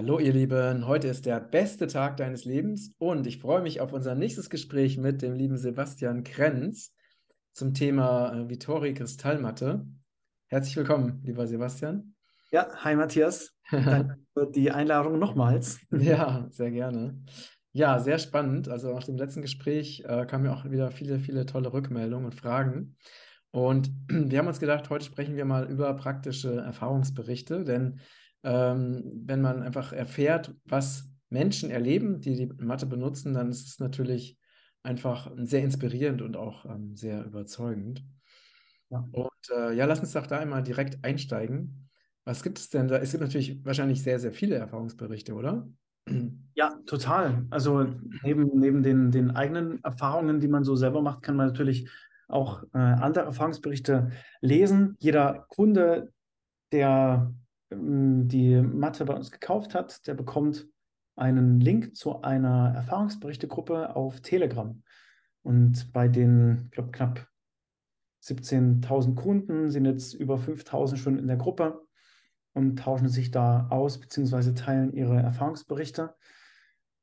Hallo ihr Lieben, heute ist der beste Tag deines Lebens und ich freue mich auf unser nächstes Gespräch mit dem lieben Sebastian Krenz zum Thema äh, Vittori Kristallmatte. Herzlich willkommen, lieber Sebastian. Ja, hi Matthias. Danke für die Einladung nochmals. Ja, sehr gerne. Ja, sehr spannend. Also nach dem letzten Gespräch äh, kamen ja auch wieder viele, viele tolle Rückmeldungen und Fragen. Und wir haben uns gedacht, heute sprechen wir mal über praktische Erfahrungsberichte, denn ähm, wenn man einfach erfährt, was Menschen erleben, die die Mathe benutzen, dann ist es natürlich einfach sehr inspirierend und auch ähm, sehr überzeugend. Ja. Und äh, ja, lass uns doch da einmal direkt einsteigen. Was gibt es denn da? Es gibt natürlich wahrscheinlich sehr, sehr viele Erfahrungsberichte, oder? Ja, total. Also neben, neben den, den eigenen Erfahrungen, die man so selber macht, kann man natürlich auch äh, andere Erfahrungsberichte lesen. Jeder Kunde, der ähm, die Mathe bei uns gekauft hat, der bekommt einen Link zu einer Erfahrungsberichtegruppe auf Telegram. Und bei den, ich glaube, knapp 17.000 Kunden sind jetzt über 5.000 schon in der Gruppe und tauschen sich da aus, beziehungsweise teilen ihre Erfahrungsberichte.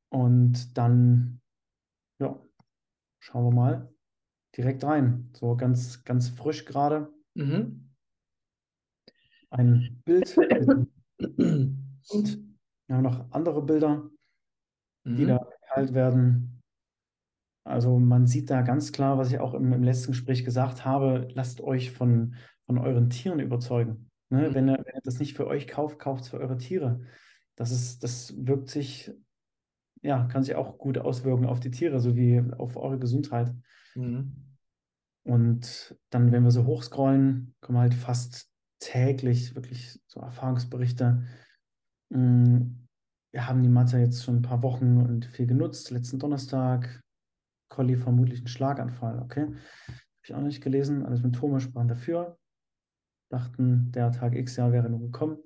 Und dann, ja, schauen wir mal direkt rein. So ganz, ganz frisch gerade. Mhm ein Bild. Und wir haben noch andere Bilder, die mhm. da geteilt werden. Also man sieht da ganz klar, was ich auch im, im letzten Gespräch gesagt habe, lasst euch von, von euren Tieren überzeugen. Ne? Mhm. Wenn, ihr, wenn ihr das nicht für euch kauft, kauft es für eure Tiere. Das, ist, das wirkt sich, ja, kann sich auch gut auswirken auf die Tiere sowie auf eure Gesundheit. Mhm. Und dann, wenn wir so hochscrollen, kommen halt fast täglich wirklich so Erfahrungsberichte. Mm, wir haben die Mathe jetzt schon ein paar Wochen und viel genutzt. Letzten Donnerstag, Colli vermutlich ein Schlaganfall, okay? Habe ich auch nicht gelesen. Alle Symptome sprachen dafür. Dachten, der Tag X Jahr wäre nur gekommen.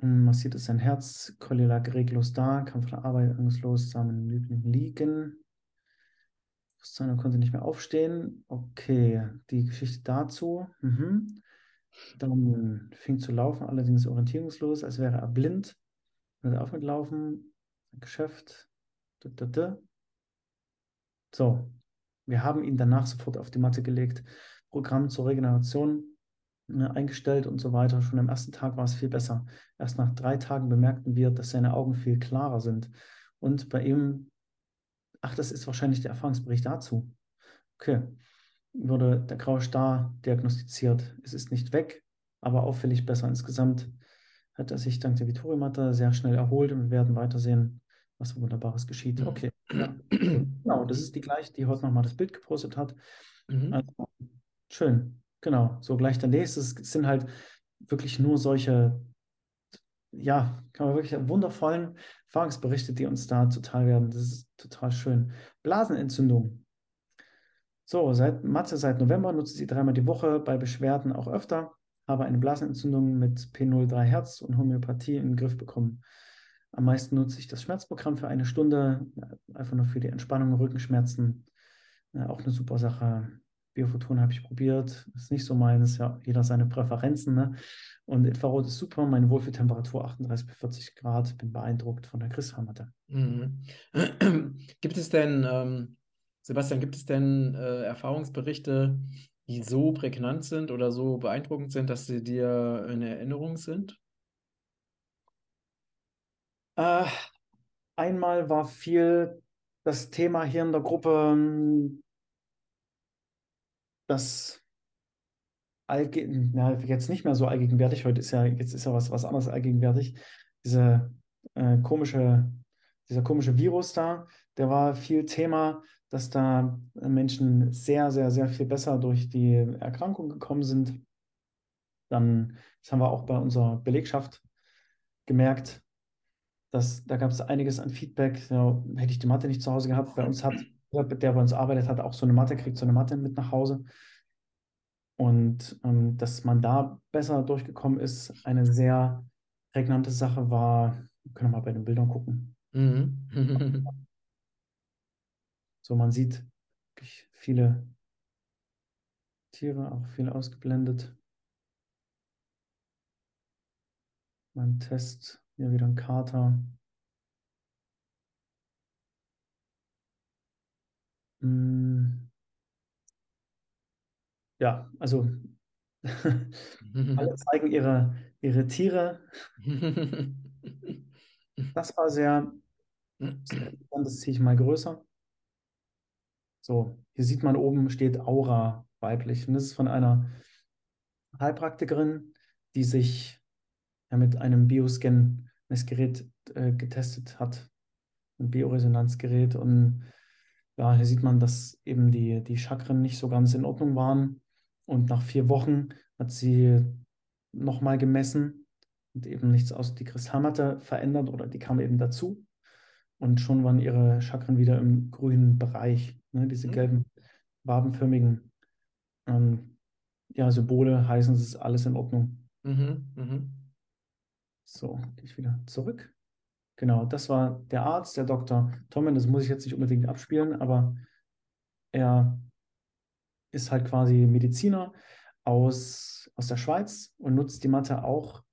Mm, massiert ist sein Herz. Colli lag reglos da, kam von der Arbeit angstlos, sah mit dem Liebling liegen. Bewusstsein konnte nicht mehr aufstehen. Okay, die Geschichte dazu. Mhm. Dann fing zu laufen, allerdings orientierungslos, als wäre er blind. Hörte auf mit Laufen, Geschäft. So, wir haben ihn danach sofort auf die Matte gelegt, Programm zur Regeneration ne, eingestellt und so weiter. Schon am ersten Tag war es viel besser. Erst nach drei Tagen bemerkten wir, dass seine Augen viel klarer sind. Und bei ihm, ach, das ist wahrscheinlich der Erfahrungsbericht dazu. Okay, wurde der graue Star diagnostiziert. Es ist nicht weg, aber auffällig besser. Insgesamt hat er sich dank der Vittorimatte sehr schnell erholt und wir werden weitersehen, was Wunderbares geschieht. Mhm. Okay, ja. genau, das ist die gleiche, die heute nochmal das Bild gepostet hat. Mhm. Also, schön, genau. So gleich der nächste sind halt wirklich nur solche, ja, kann man wirklich wundervollen Erfahrungsberichte, die uns da total werden. Das ist total schön. Blasenentzündung so, seit Mathe, seit November nutze sie dreimal die Woche, bei Beschwerden auch öfter, habe eine Blasenentzündung mit P03 Herz und Homöopathie in den Griff bekommen. Am meisten nutze ich das Schmerzprogramm für eine Stunde, einfach nur für die Entspannung, Rückenschmerzen. Ja, auch eine super Sache. Biophoton habe ich probiert, ist nicht so meines, ja, jeder seine Präferenzen. Ne? Und Infrarot ist super, meine Wohlfühltemperatur 38 bis 40 Grad, bin beeindruckt von der Crystalmatte. Mhm. Gibt es denn ähm, Sebastian, gibt es denn äh, Erfahrungsberichte, die so prägnant sind oder so beeindruckend sind, dass sie dir in Erinnerung sind? Äh, einmal war viel das Thema hier in der Gruppe, hm, das allge jetzt nicht mehr so allgegenwärtig, heute ist ja, jetzt ist ja was, was anderes allgegenwärtig, diese äh, komische, dieser komische Virus da, der war viel Thema, dass da Menschen sehr, sehr, sehr viel besser durch die Erkrankung gekommen sind. Dann, das haben wir auch bei unserer Belegschaft gemerkt, dass da gab es einiges an Feedback. Ja, hätte ich die Mathe nicht zu Hause gehabt, bei uns hat, der bei uns arbeitet, hat auch so eine Matte, kriegt so eine Matte mit nach Hause. Und ähm, dass man da besser durchgekommen ist, eine sehr prägnante Sache war, wir können wir mal bei den Bildern gucken. Mhm. So, man sieht wirklich viele Tiere, auch viel ausgeblendet. Mein Test Hier wieder ein Kater. Hm. Ja, also alle zeigen ihre, ihre Tiere. Das war sehr, sehr interessant. Das ziehe ich mal größer. So, hier sieht man oben steht Aura weiblich. Und das ist von einer Heilpraktikerin, die sich ja, mit einem Bioscan-Messgerät äh, getestet hat. Ein Bioresonanzgerät. Und ja, hier sieht man, dass eben die, die Chakren nicht so ganz in Ordnung waren. Und nach vier Wochen hat sie nochmal gemessen und eben nichts aus die Kristallmatte verändert oder die kam eben dazu. Und schon waren ihre Chakren wieder im grünen Bereich. Ne? Diese Mhm. gelben, wabenförmigen ähm, ja, Symbole heißen, es ist alles in Ordnung. Mhm, mhm. So, gehe ich wieder zurück. Genau, das war der Arzt, der Dr. Tommen. Das muss ich jetzt nicht unbedingt abspielen, aber er ist halt quasi Mediziner aus, aus der Schweiz und nutzt die Matte auch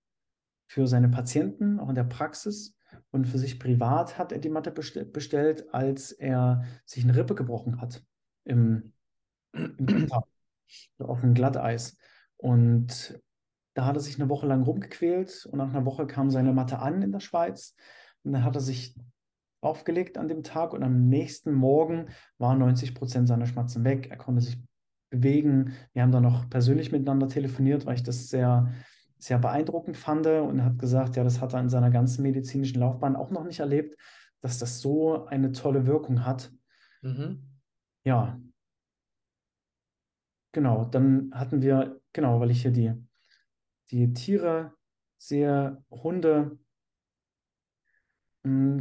für seine Patienten, auch in der Praxis. Und für sich privat hat er die Matte bestell- bestellt, als er sich eine Rippe gebrochen hat im, im auf dem Glatteis. Und da hat er sich eine Woche lang rumgequält und nach einer Woche kam seine Matte an in der Schweiz. Und dann hat er sich aufgelegt an dem Tag und am nächsten Morgen waren 90 Prozent seiner Schmerzen weg. Er konnte sich bewegen. Wir haben dann noch persönlich miteinander telefoniert, weil ich das sehr, sehr beeindruckend fand und hat gesagt, ja, das hat er in seiner ganzen medizinischen Laufbahn auch noch nicht erlebt, dass das so eine tolle Wirkung hat. Mhm. Ja, genau. Dann hatten wir, genau, weil ich hier die, die Tiere sehe, Hunde,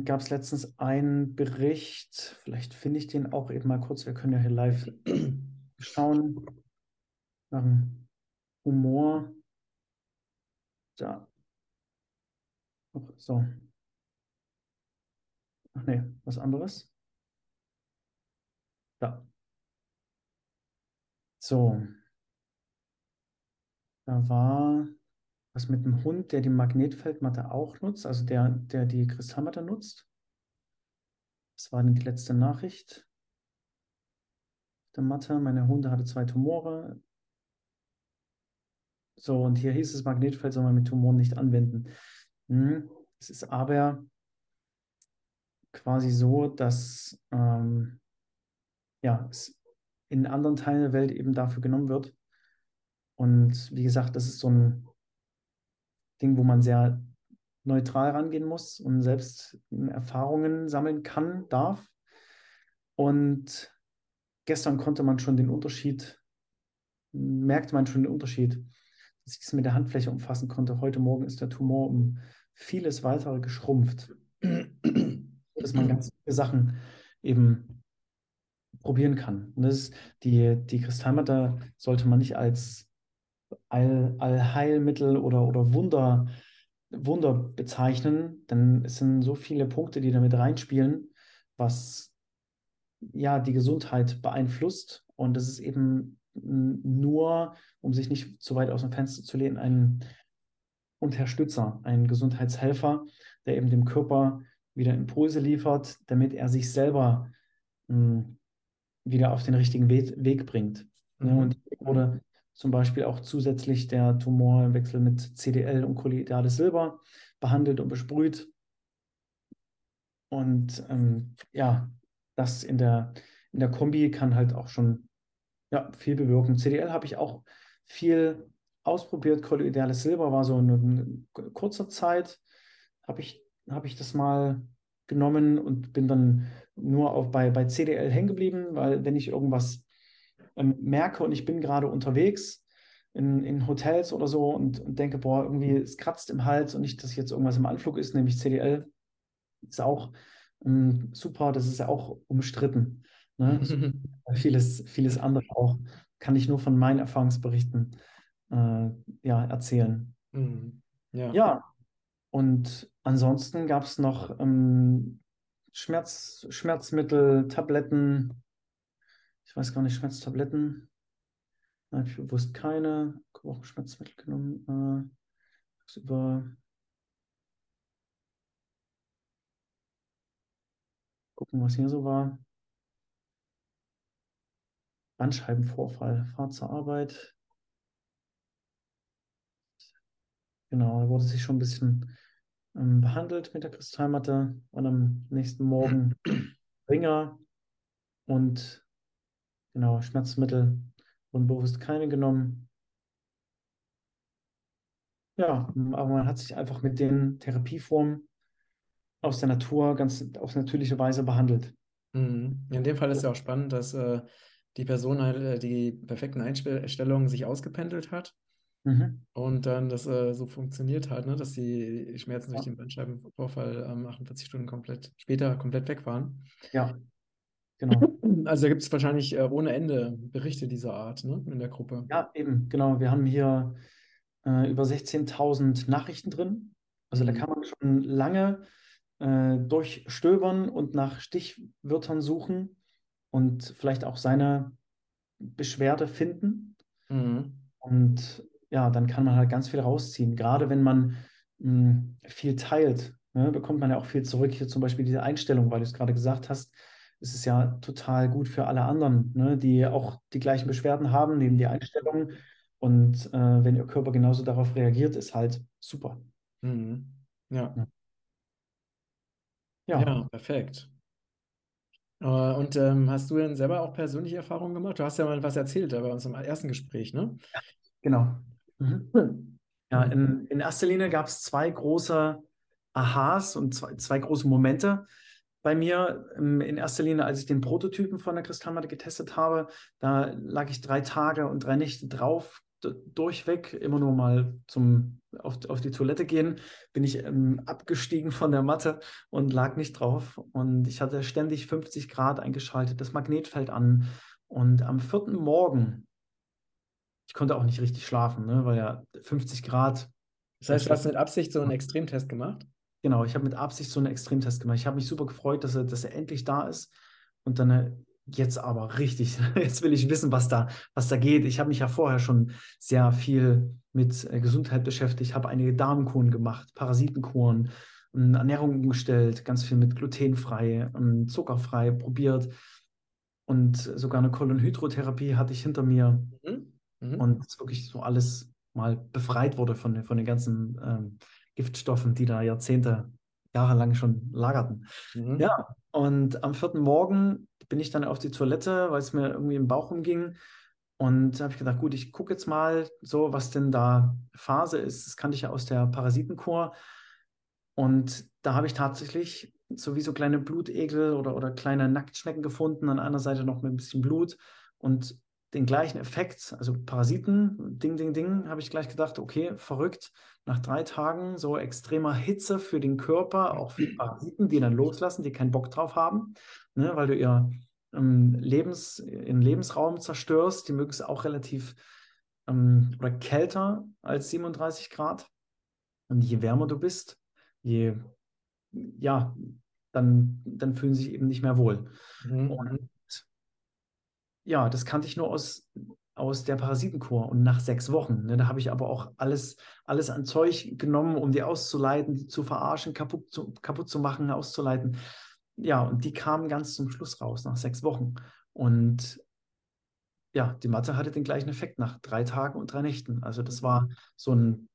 gab es letztens einen Bericht, vielleicht finde ich den auch eben mal kurz, wir können ja hier live schauen, dem Humor. Da. So. Ach nee, was anderes. Da. So. Da war was mit dem Hund, der die Magnetfeldmatte auch nutzt, also der, der die Kristallmatte nutzt. Das war denn die letzte Nachricht. Der Matte, meine Hunde hatte zwei Tumore. So, und hier hieß es, Magnetfeld soll man mit Tumoren nicht anwenden. Hm, Es ist aber quasi so, dass ähm, ja, es in anderen Teilen der Welt eben dafür genommen wird. Und wie gesagt, das ist so ein Ding, wo man sehr neutral rangehen muss und selbst Erfahrungen sammeln kann, darf. Und gestern konnte man schon den Unterschied, merkte man schon den Unterschied, dass ich es mit der Handfläche umfassen konnte. Heute Morgen ist der Tumor um vieles weitere geschrumpft, dass man ganz viele Sachen eben probieren kann. Und das ist die, die Kristallmatte sollte man nicht als All, Allheilmittel oder, oder Wunder, Wunder bezeichnen, denn es sind so viele Punkte, die damit reinspielen, was ja die Gesundheit beeinflusst. Und das ist eben nur, um sich nicht zu weit aus dem Fenster zu lehnen, ein Unterstützer, ein Gesundheitshelfer, der eben dem Körper wieder Impulse liefert, damit er sich selber mh, wieder auf den richtigen Weg, Weg bringt. Ne? Mhm. Und hier wurde zum Beispiel auch zusätzlich der Tumorwechsel mit CDL und kolloidales Silber behandelt und besprüht. Und ähm, ja, das in der, in der Kombi kann halt auch schon ja, viel bewirken. CDL habe ich auch viel ausprobiert. Kolloidales Silber war so eine, eine kurzer Zeit, habe ich, hab ich das mal genommen und bin dann nur auf, bei, bei CDL hängen geblieben, weil wenn ich irgendwas ähm, merke und ich bin gerade unterwegs in, in Hotels oder so und, und denke, boah, irgendwie es kratzt im Hals und nicht, dass jetzt irgendwas im Anflug ist, nämlich CDL, ist auch ähm, super, das ist ja auch umstritten. Ne? vieles, vieles andere auch kann ich nur von meinen Erfahrungsberichten äh, ja, erzählen. Mhm. Ja. ja. und ansonsten gab es noch ähm, Schmerz, Schmerzmittel, Tabletten. Ich weiß gar nicht, Schmerztabletten. Nein, ich wusste keine. Ich habe auch Schmerzmittel genommen. Äh, über gucken, was hier so war. Bandscheibenvorfall, Fahrt zur Arbeit. Genau, er wurde sich schon ein bisschen ähm, behandelt mit der Kristallmatte und am nächsten Morgen Ringer und genau, Schmerzmittel wurden bewusst keine genommen. Ja, aber man hat sich einfach mit den Therapieformen aus der Natur ganz auf natürliche Weise behandelt. Mhm. In dem Fall ist ja auch spannend, dass äh, die Person halt äh, die perfekten Einstellungen sich ausgependelt hat Mhm. und dann das äh, so funktioniert hat, ne, dass die Schmerzen durch Ja. den Bandscheibenvorfall ähm, 48 Stunden komplett später komplett weg waren. Ja, genau. Also da gibt es wahrscheinlich äh, ohne Ende Berichte dieser Art, ne, in der Gruppe. Ja, eben, genau. Wir haben hier äh, über 16.000 Nachrichten drin. Also da Mhm. kann man schon lange äh, durchstöbern und nach Stichwörtern suchen und vielleicht auch seine Beschwerde finden. Mhm. Und ja, dann kann man halt ganz viel rausziehen. Gerade wenn man mh, viel teilt, ne, bekommt man ja auch viel zurück. Hier zum Beispiel diese Einstellung, weil du es gerade gesagt hast, es ist ja total gut für alle anderen, ne, die auch die gleichen Beschwerden haben, nehmen die Einstellung. Und äh, wenn ihr Körper genauso darauf reagiert, ist halt super. Mhm. Ja. Ja. Ja, Ja, perfekt. Äh, und ähm, hast du denn selber auch persönliche Erfahrungen gemacht? Du hast ja mal was erzählt äh, bei unserem ersten Gespräch, ne? genau. Mhm. Ja, in, in erster Linie gab es zwei große Aha's und zwei, zwei große Momente bei mir. Ähm, In erster Linie, als ich den Prototypen von der Kristallmatte getestet habe, da lag ich drei Tage und drei Nächte drauf, durchweg, immer nur mal zum auf, auf die Toilette gehen, bin ich ähm, abgestiegen von der Matte und lag nicht drauf. Und ich hatte ständig 50 Grad eingeschaltet, das Magnetfeld an. Und am vierten Morgen, ich konnte auch nicht richtig schlafen, ne, weil ja 50 Grad Das heißt, du hast mit Absicht so einen Extremtest gemacht? Genau, ich habe mit Absicht so einen Extremtest gemacht. Ich habe mich super gefreut, dass er, dass er endlich da ist. Und dann äh, jetzt aber richtig. Jetzt will ich wissen, was da, was da geht. Ich habe mich ja vorher schon sehr viel mit äh, Gesundheit beschäftigt, habe einige Darmkuren gemacht, Parasitenkuren, ähm, Ernährung umgestellt, ganz viel mit glutenfrei, ähm, zuckerfrei probiert. Und sogar eine Kolonhydrotherapie hatte ich hinter mir Mhm. Mhm. und wirklich so alles mal befreit wurde von, den- von den ganzen ähm, Giftstoffen, die da Jahrzehnte, jahrelang schon lagerten. Mhm. Ja, und am vierten Morgen bin ich dann auf die Toilette, weil es mir irgendwie im Bauch umging. Und da habe ich gedacht, gut, ich gucke jetzt mal so, was denn da Phase ist. Das kannte ich ja aus der Parasitenkur. Und da habe ich tatsächlich so wie so kleine Blutegel oder, oder kleine Nacktschnecken gefunden, an einer Seite noch mit ein bisschen Blut und den gleichen Effekt, also Parasiten, Ding, Ding, Ding, habe ich gleich gedacht, okay, verrückt. Nach drei Tagen so extremer Hitze für den Körper, auch für Parasiten, die dann loslassen, die keinen Bock drauf haben, ne, weil du ihr ähm, Lebens, ihren Lebensraum zerstörst. Die mögen es auch relativ ähm, oder kälter als 37 Grad. Und je wärmer du bist, je, ja, dann, dann fühlen sie sich eben nicht mehr wohl. Mhm. Und ja, das kannte ich nur aus, aus der Parasitenkur und nach sechs Wochen. Ne, da habe ich aber auch alles, alles an Zeug genommen, um die auszuleiten, die zu verarschen, kaputt zu, kaputt zu machen, auszuleiten. Ja, und die kamen ganz zum Schluss raus, nach sechs Wochen. Und ja, die Matte hatte den gleichen Effekt nach drei Tagen und drei Nächten. Also das war so ein,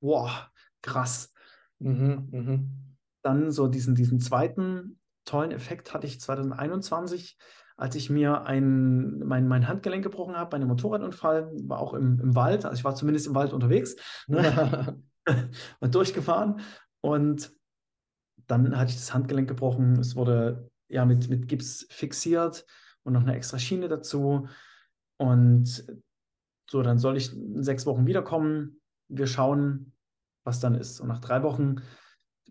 boah, krass. Mhm. Mhm. Dann so diesen, diesen zweiten tollen Effekt hatte ich 2021, als ich mir ein, mein, mein Handgelenk gebrochen habe bei einem Motorradunfall, war auch im, im Wald, also ich war zumindest im Wald unterwegs ne? und durchgefahren und dann hatte ich das Handgelenk gebrochen, es wurde ja mit, mit Gips fixiert und noch eine extra Schiene dazu. Und so, dann soll ich in sechs Wochen wiederkommen, wir schauen, was dann ist. Und nach drei Wochen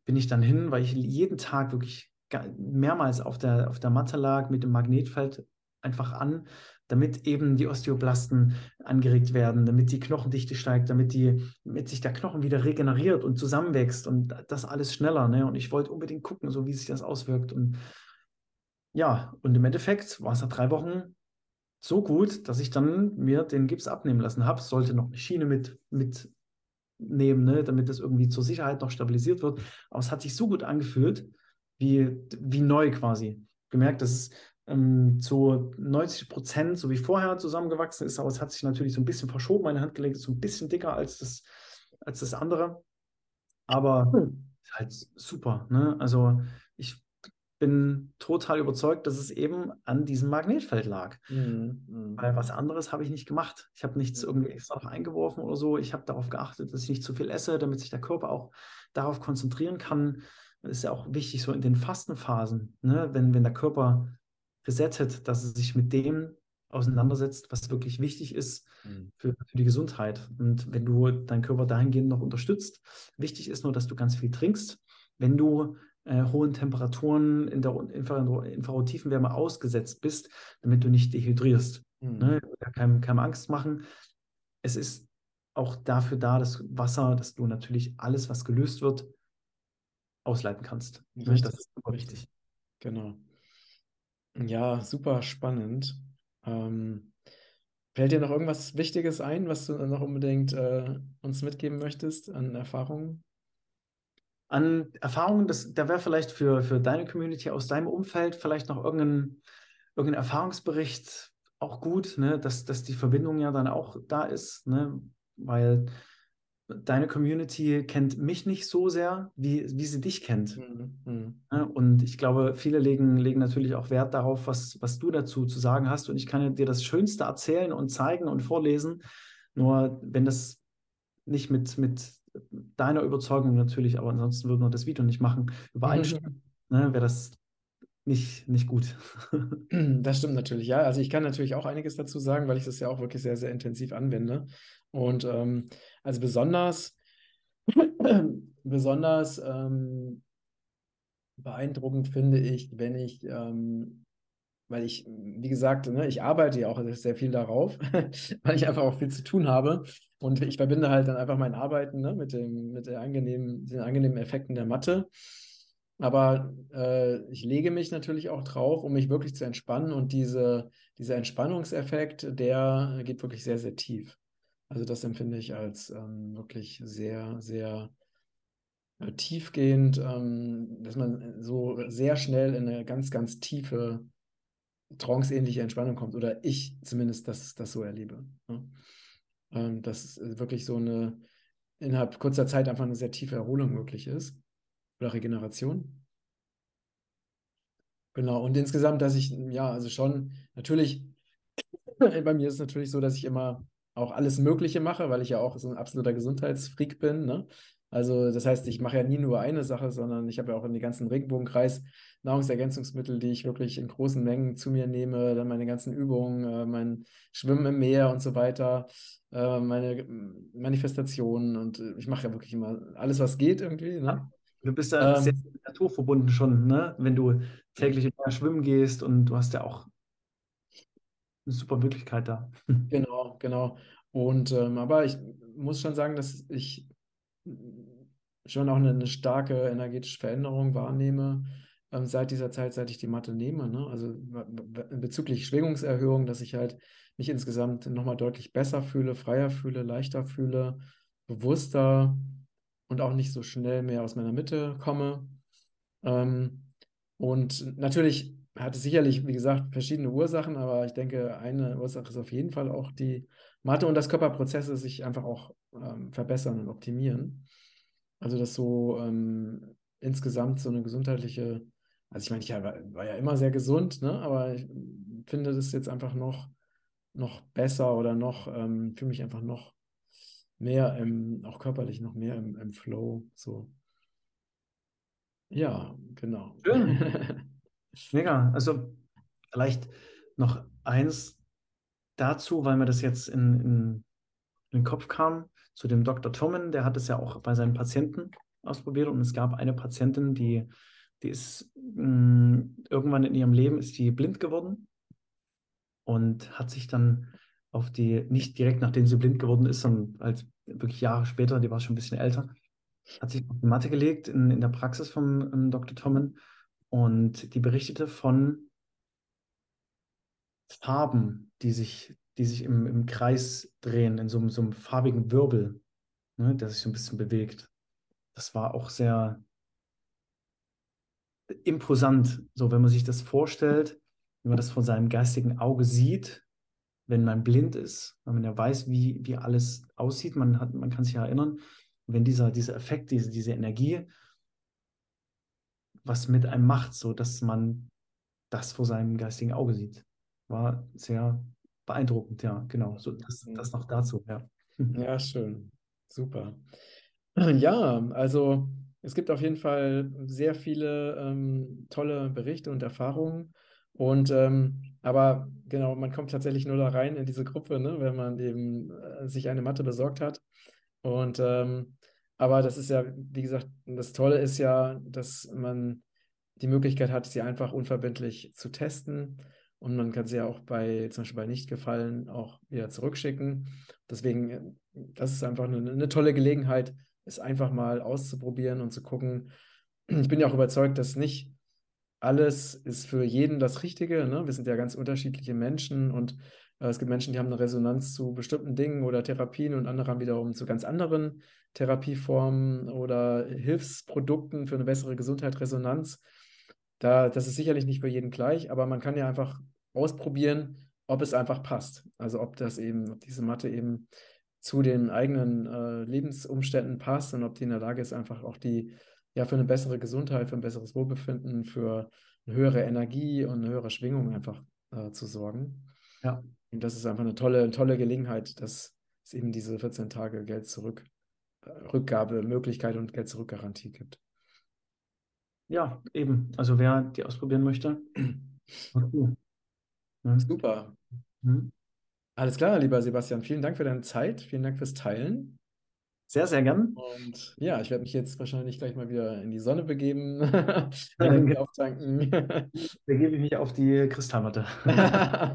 bin ich dann hin, weil ich jeden Tag wirklich mehrmals auf der, auf der Matte lag mit dem Magnetfeld einfach an, damit eben die Osteoblasten angeregt werden, damit die Knochendichte steigt, damit, die, damit sich der Knochen wieder regeneriert und zusammenwächst und das alles schneller. Ne? Und ich wollte unbedingt gucken, so wie sich das auswirkt. Und ja, und im Endeffekt war es nach drei Wochen so gut, dass ich dann mir den Gips abnehmen lassen habe. Sollte noch eine Schiene mit, mit nehmen, ne, damit das irgendwie zur Sicherheit noch stabilisiert wird. Aber es hat sich so gut angefühlt, wie, wie neu quasi. gemerkt, dass es ähm, zu 90 Prozent so wie vorher zusammengewachsen ist, aber es hat sich natürlich so ein bisschen verschoben. Meine Handgelenk ist so ein bisschen dicker als das, als das andere. Aber hm. halt super. Ne? Also bin total überzeugt, dass es eben an diesem Magnetfeld lag. Mhm. mhm. Weil was anderes habe ich nicht gemacht. Ich habe nichts irgendwie extra noch eingeworfen oder so. Ich habe darauf geachtet, dass ich nicht zu viel esse, damit sich der Körper auch darauf konzentrieren kann. Das ist ja auch wichtig, so in den Fastenphasen, ne? wenn, wenn der Körper resettet, dass er sich mit dem auseinandersetzt, was wirklich wichtig ist mhm. für, für, die Gesundheit. Und wenn du deinen Körper dahingehend noch unterstützt, wichtig ist nur, dass du ganz viel trinkst. Wenn du äh, hohen Temperaturen in der Infrarottiefenwärme ausgesetzt bist, damit du nicht dehydrierst. Mhm. Ne? Keine, keine Angst machen. Es ist auch dafür da, das Wasser, dass du natürlich alles, was gelöst wird, ausleiten kannst. Ne? Richtig. Das ist super wichtig. Genau. Ja, super spannend. Ähm, fällt dir noch irgendwas Wichtiges ein, was du noch unbedingt äh, uns mitgeben möchtest an Erfahrungen? An Erfahrungen, das, da wäre vielleicht für, für deine Community aus deinem Umfeld vielleicht noch irgendein, irgendein Erfahrungsbericht auch gut, ne? dass, dass die Verbindung ja dann auch da ist, ne? weil deine Community kennt mich nicht so sehr, wie, wie sie dich kennt. Mhm. mhm. Und ich glaube, viele legen, legen natürlich auch Wert darauf, was, was du dazu zu sagen hast. Und ich kann dir das Schönste erzählen und zeigen und vorlesen. Nur wenn das nicht mit, mit deiner Überzeugung natürlich, aber ansonsten würden wir das Video nicht machen, übereinstimmen, mhm. ne, wäre das nicht, nicht gut. Das stimmt natürlich, ja. Also ich kann natürlich auch einiges dazu sagen, weil ich das ja auch wirklich sehr, sehr intensiv anwende. Und ähm, also besonders, besonders ähm, beeindruckend finde ich, wenn ich, ähm, weil ich, wie gesagt, ne, ich arbeite ja auch sehr viel darauf, weil ich einfach auch viel zu tun habe. Und ich verbinde halt dann einfach mein Arbeiten ne, mit, dem, mit der angenehmen, den angenehmen Effekten der Mathe. Aber äh, ich lege mich natürlich auch drauf, um mich wirklich zu entspannen. Und diese, dieser Entspannungseffekt, der geht wirklich sehr, sehr tief. Also das empfinde ich als ähm, wirklich sehr, sehr äh, tiefgehend, ähm, dass man so sehr schnell in eine ganz, ganz tiefe, tranceähnliche Entspannung kommt. Oder ich zumindest das, das so erlebe. Ne? Ähm, dass wirklich so eine innerhalb kurzer Zeit einfach eine sehr tiefe Erholung möglich ist. Oder Regeneration. Genau, und insgesamt, dass ich, ja, also schon, natürlich, bei mir ist es natürlich so, dass ich immer auch alles Mögliche mache, weil ich ja auch so ein absoluter Gesundheitsfreak bin. Ne? Also das heißt, ich mache ja nie nur eine Sache, sondern ich habe ja auch in den ganzen Regenbogenkreis Nahrungsergänzungsmittel, die ich wirklich in großen Mengen zu mir nehme, dann meine ganzen Übungen, äh, mein Schwimmen im Meer und so weiter, äh, meine Manifestationen und äh, ich mache ja wirklich immer alles, was geht irgendwie. Ne? Du bist ja ähm, sehr naturverbunden schon, ne? wenn du täglich im Meer schwimmen gehst und du hast ja auch eine super Möglichkeit da. Genau, genau. Und ähm, aber ich muss schon sagen, dass ich schon auch eine, eine starke energetische Veränderung wahrnehme ähm, seit dieser Zeit, seit ich die Mathe nehme. Ne? Also bezüglich Schwingungserhöhung, dass ich halt mich insgesamt nochmal deutlich besser fühle, freier fühle, leichter fühle, bewusster und auch nicht so schnell mehr aus meiner Mitte komme. Ähm, und natürlich hat es sicherlich, wie gesagt, verschiedene Ursachen, aber ich denke, eine Ursache ist auf jeden Fall auch die Mathe und dass Körperprozesse sich einfach auch ähm, verbessern und optimieren. Also, dass so ähm, insgesamt so eine gesundheitliche, also ich meine, ich war, war, ja immer sehr gesund, ne? aber ich finde das jetzt einfach noch, noch besser oder noch, ähm, fühle mich einfach noch mehr im, auch körperlich noch mehr im, im Flow. So. Ja, genau. Schön. Mega. Also vielleicht noch eins dazu, weil mir das jetzt in, in, in den Kopf kam, zu dem Dr. Tommen, der hat es ja auch bei seinen Patienten ausprobiert und es gab eine Patientin, die, die ist mh, mm, irgendwann in ihrem Leben ist die blind geworden und hat sich dann auf die, nicht direkt nachdem sie blind geworden ist, sondern halt wirklich Jahre später, die war schon ein bisschen älter, hat sich auf die Matte gelegt in, in der Praxis von ähm, Dr. Tommen und die berichtete von Farben, die sich, die sich im, im Kreis drehen, in so, so einem farbigen Wirbel, ne, der sich so ein bisschen bewegt. Das war auch sehr. imposant. So, wenn man sich das vorstellt, wenn man das von seinem geistigen Auge sieht, wenn man blind ist, wenn man ja weiß, wie, wie alles aussieht, man, hat, man kann sich ja erinnern, wenn dieser, dieser Effekt, diese, diese Energie was mit einem macht, so dass man das vor seinem geistigen Auge sieht. War sehr beeindruckend, ja, genau. So, das, das noch dazu, ja. Ja, schön. Super. Ja, also es gibt auf jeden Fall sehr viele ähm, tolle Berichte und Erfahrungen. Und ähm, aber genau, man kommt tatsächlich nur da rein in diese Gruppe, ne, wenn man eben äh, sich eine Matte besorgt hat. Und ähm, aber das ist ja, wie gesagt, das Tolle ist ja, dass man die Möglichkeit hat, sie einfach unverbindlich zu testen. Und man kann sie ja auch bei, zum Beispiel bei Nichtgefallen auch wieder zurückschicken. Deswegen, äh, das ist einfach eine, eine tolle Gelegenheit, es einfach mal auszuprobieren und zu gucken. Ich bin ja auch überzeugt, dass nicht alles ist für jeden das Richtige. Ne? Wir sind ja ganz unterschiedliche Menschen und äh, es gibt Menschen, die haben eine Resonanz zu bestimmten Dingen oder Therapien und andere haben wiederum zu ganz anderen Therapieformen oder Hilfsprodukten für eine bessere Gesundheit Resonanz. Da, das ist sicherlich nicht für jeden gleich, aber man kann ja einfach ausprobieren, ob es einfach passt. Also ob das eben, ob diese Matte eben zu den eigenen äh, Lebensumständen passt und ob die in der Lage ist, einfach auch die, ja, für eine bessere Gesundheit, für ein besseres Wohlbefinden, für eine höhere Energie und eine höhere Schwingung einfach äh, zu sorgen. Ja. Und das ist einfach eine tolle, tolle Gelegenheit, dass es eben diese 14 Tage Geld zurück, äh, Rückgabemöglichkeit und Geld zurück Garantie gibt. Ja, eben. Also wer die ausprobieren möchte. Okay. Ja. Super. Mhm. Alles klar, lieber Sebastian. Vielen Dank für deine Zeit. Vielen Dank fürs Teilen. Sehr, sehr gern. Und ja, ich werde mich jetzt wahrscheinlich gleich mal wieder in die Sonne begeben, Energie auftanken. Begebe ich mich auf die Kristallmatte.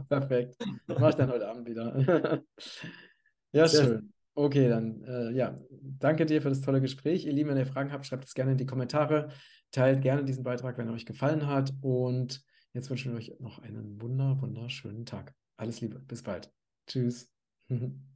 Perfekt. Mache ich dann heute Abend wieder. ja, Sehr schön. Okay, dann äh, ja, danke dir für das tolle Gespräch. Ihr Lieben, wenn ihr Fragen habt, schreibt es gerne in die Kommentare. Teilt gerne diesen Beitrag, wenn er euch gefallen hat. Und jetzt wünschen wir euch noch einen wunder, wunderschönen Tag. Alles Liebe, bis bald. Tschüss.